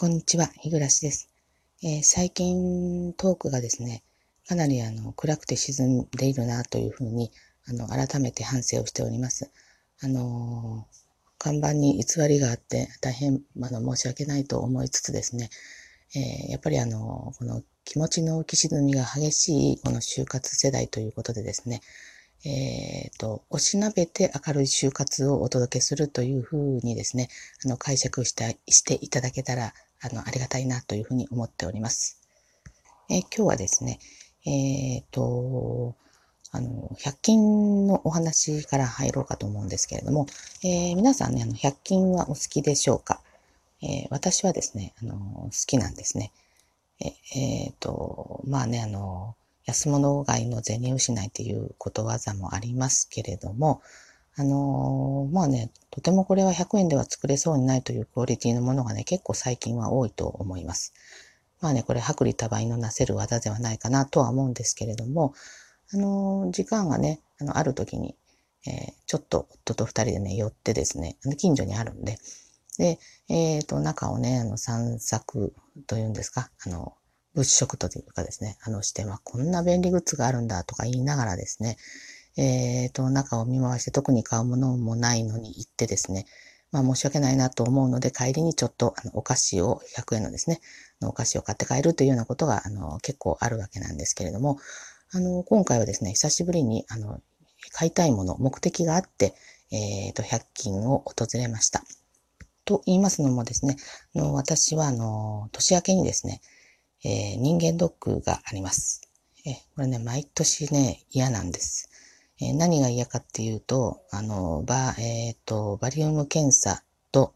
こんにちは、日暮です。えー、最近トークがですね、かなりあの暗くて沈んでいるなというふうにあの改めて反省をしております。あのー、看板に偽りがあって大変あの申し訳ないと思いつつですね、えー、やっぱりあのこの気持ちの浮き沈みが激しいこの就活世代ということでですね、えっ、ー、と、おしなべて明るい就活をお届けするというふうにですね、あの解釈したしていただけたらあの、ありがたいなというふうに思っております。え今日はですね、えっ、ー、と、あの、100均のお話から入ろうかと思うんですけれども、えー、皆さんね、あの、100均はお好きでしょうか、えー、私はですね、あの、好きなんですね。えっ、えー、と、まあね、あの、安物買いの銭失いということわざもありますけれども、あのー、まあね、とてもこれは100円では作れそうにないというクオリティのものがね、結構最近は多いと思います。まあね、これ薄利多売のなせる技ではないかなとは思うんですけれども、あのー、時間がね、あの、ある時に、えー、ちょっと夫と二人でね、寄ってですね、あの近所にあるんで、で、えっ、と、中をね、あの、散策というんですか、あの、物色というかですね、あの、して、まあ、こんな便利グッズがあるんだとか言いながらですね、えっ、ー、と、中を見回して特に買うものもないのに行ってですね、まあ申し訳ないなと思うので帰りにちょっとあのお菓子を100円のですね、お菓子を買って帰るというようなことがあの結構あるわけなんですけれども、あの今回はですね、久しぶりにあの買いたいもの、目的があって、えっ、ー、と100均を訪れました。と言いますのもですね、の私はあの年明けにですね、えー、人間ドックがあります。えこれね、毎年ね、嫌なんです。え、何が嫌かっていうと、あの、バ、えっ、ー、と、バリウム検査と、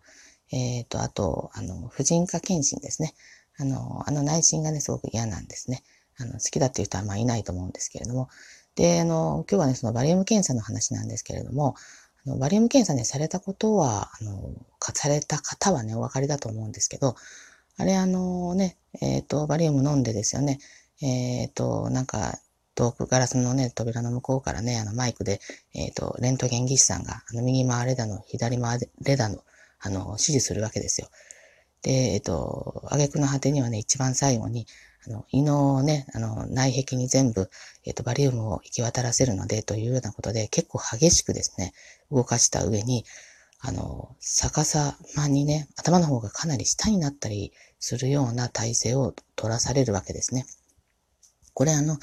えっ、ー、と、あと、あの、婦人科検診ですね。あの、あの内診がね、すごく嫌なんですね。あの、好きだっていう人はまあいないと思うんですけれども。で、あの、今日はね、そのバリウム検査の話なんですけれども、あのバリウム検査ね、されたことは、あの、された方はね、お分かりだと思うんですけど、あれ、あのね、えっ、ー、と、バリウム飲んでですよね、えっ、ー、と、なんか、遠くガラスのね、扉の向こうからね、あのマイクで、えっ、ー、と、レントゲン技師さんが、あの右回れだの、左回れだの、あの、指示するわけですよ。で、えっ、ー、と、挙句の果てにはね、一番最後に、あの、胃のね、あの、内壁に全部、えっ、ー、と、バリウムを行き渡らせるので、というようなことで、結構激しくですね、動かした上に、あの、逆さまにね、頭の方がかなり下になったりするような体勢を取らされるわけですね。これあの、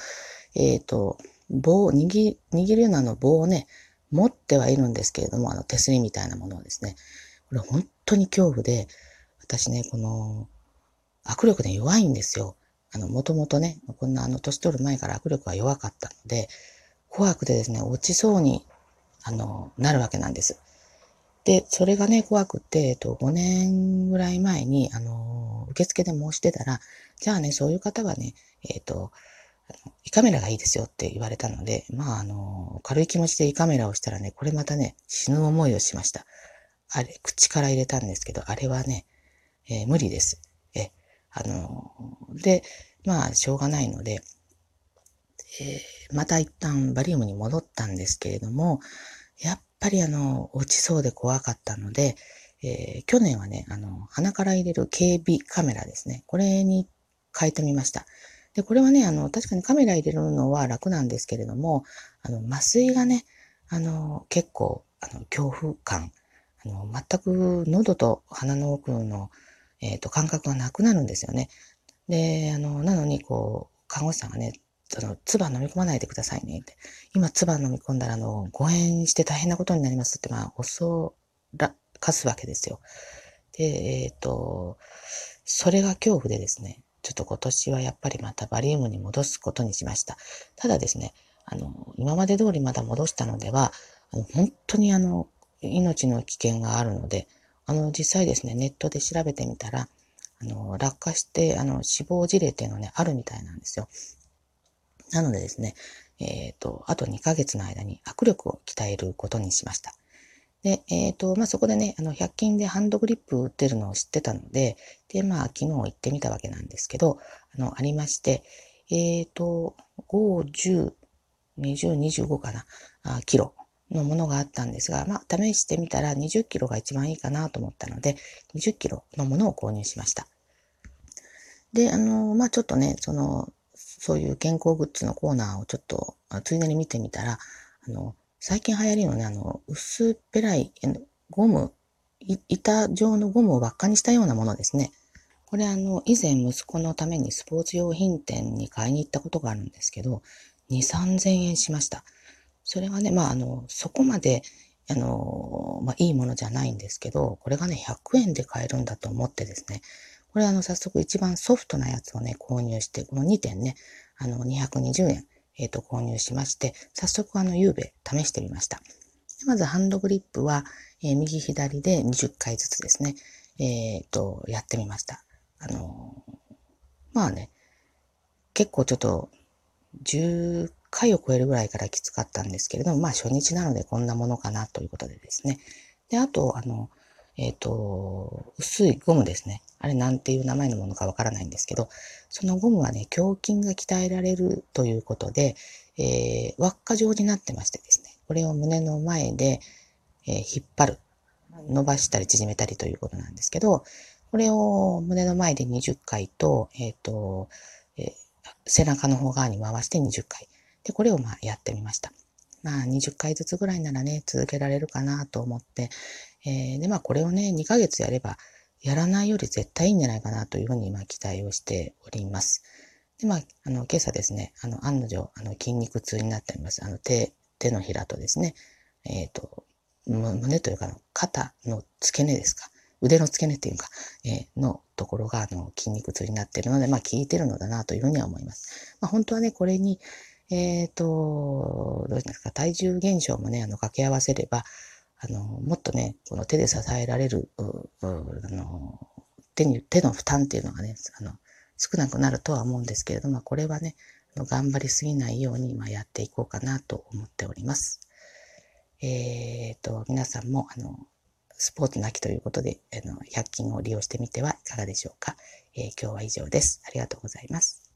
えっ、ー、と、棒、握、握るようなの棒をね、持ってはいるんですけれども、あの手すりみたいなものをですね、これ本当に恐怖で、私ね、この、握力ね、弱いんですよ。あの、もともとね、こんなあの、年取る前から握力が弱かったので、怖くてですね、落ちそうに、あの、なるわけなんです。で、それがね、怖くて、えっと、5年ぐらい前に、あの、受付で申してたら、じゃあね、そういう方はね、えっと、胃カメラがいいですよって言われたので、まあ、あの、軽い気持ちで胃カメラをしたらね、これまたね、死ぬ思いをしました。あれ、口から入れたんですけど、あれはね、えー、無理です。え、あの、で、まあ、しょうがないので、えー、また一旦バリウムに戻ったんですけれども、やっぱりあの、落ちそうで怖かったので、えー、去年はね、あの、鼻から入れる警備カメラですね。これに変えてみました。で、これはね、あの、確かにカメラ入れるのは楽なんですけれども、あの、麻酔がね、あの、結構、あの、恐怖感、あの、全く喉と鼻の奥の、えっ、ー、と、感覚がなくなるんですよね。で、あの、なのに、こう、看護師さんがね、その、唾飲み込まないでくださいねって。今、唾飲み込んだら、あの、誤嚥して大変なことになりますって、まあ、恐らかすわけですよ。で、えっ、ー、と、それが恐怖でですね、ちょっと今年はやっぱりまたバリウムに戻すことにしました。ただですね、あの、今まで通りまだ戻したのでは、あの本当にあの、命の危険があるので、あの、実際ですね、ネットで調べてみたら、あの、落下して、あの、死亡事例っていうのはね、あるみたいなんですよ。なのでですね、えっ、ー、と、あと2ヶ月の間に握力を鍛えることにしました。で、えっ、ー、と、まあ、そこでね、あの、100均でハンドグリップ売ってるのを知ってたので、で、まあ、昨日行ってみたわけなんですけど、あの、ありまして、えっ、ー、と、5、10、20、25かな、あキロのものがあったんですが、まあ、試してみたら20キロが一番いいかなと思ったので、20キロのものを購入しました。で、あの、まあ、ちょっとね、その、そういう健康グッズのコーナーをちょっと、ついでに見てみたら、あの、最近流行りのね、あの、薄っぺらいゴム、板状のゴムを輪っかにしたようなものですね。これあの、以前息子のためにスポーツ用品店に買いに行ったことがあるんですけど、2、3000円しました。それはね、まああの、そこまで、あの、まあいいものじゃないんですけど、これがね、100円で買えるんだと思ってですね、これあの、早速一番ソフトなやつをね、購入して、この2点ね、あの、220円、えっ、ー、と、購入しまして、早速あの、ゆうべ試してみました。まずハンドグリップは、えー、右左で20回ずつですね、えっ、ー、と、やってみました。あの、まあね、結構ちょっと、10回を超えるぐらいからきつかったんですけれども、まあ初日なのでこんなものかなということでですね。で、あと、あの、えっ、ー、と、薄いゴムですね。あれなんていう名前のものかわからないんですけど、そのゴムはね、胸筋が鍛えられるということで、えー、輪っか状になってましてですね、これを胸の前で、えー、引っ張る。伸ばしたり縮めたりということなんですけど、これを胸の前で20回と、えっ、ー、と、えー、背中の方側に回して20回。で、これをまあやってみました。まあ20回ずつぐらいならね、続けられるかなと思って、えー、で、まあこれをね、2ヶ月やれば、やらないより絶対いいんじゃないかなというふうに今期待をしております。で、まあ、あの、今朝ですね、あの、案の定、あの、筋肉痛になっております。あの、手、手のひらとですね、えっ、ー、と、胸というか、肩の付け根ですか。腕の付け根っていうか、えー、のところが、あの、筋肉痛になっているので、まあ、効いてるのだなというふうには思います。まあ、本当はね、これに、えっ、ー、と、どうですか、体重減少もね、あの、掛け合わせれば、あの、もっとね、この手で支えられる、あの、手に、手の負担っていうのがね、あの、少なくなるとは思うんですけれども、これはね、頑張りすぎないように、まあ、やっていこうかなと思っております。えっ、ー、と、皆さんも、あの、スポーツなきということで、あの、100均を利用してみてはいかがでしょうか。えー、今日は以上です。ありがとうございます。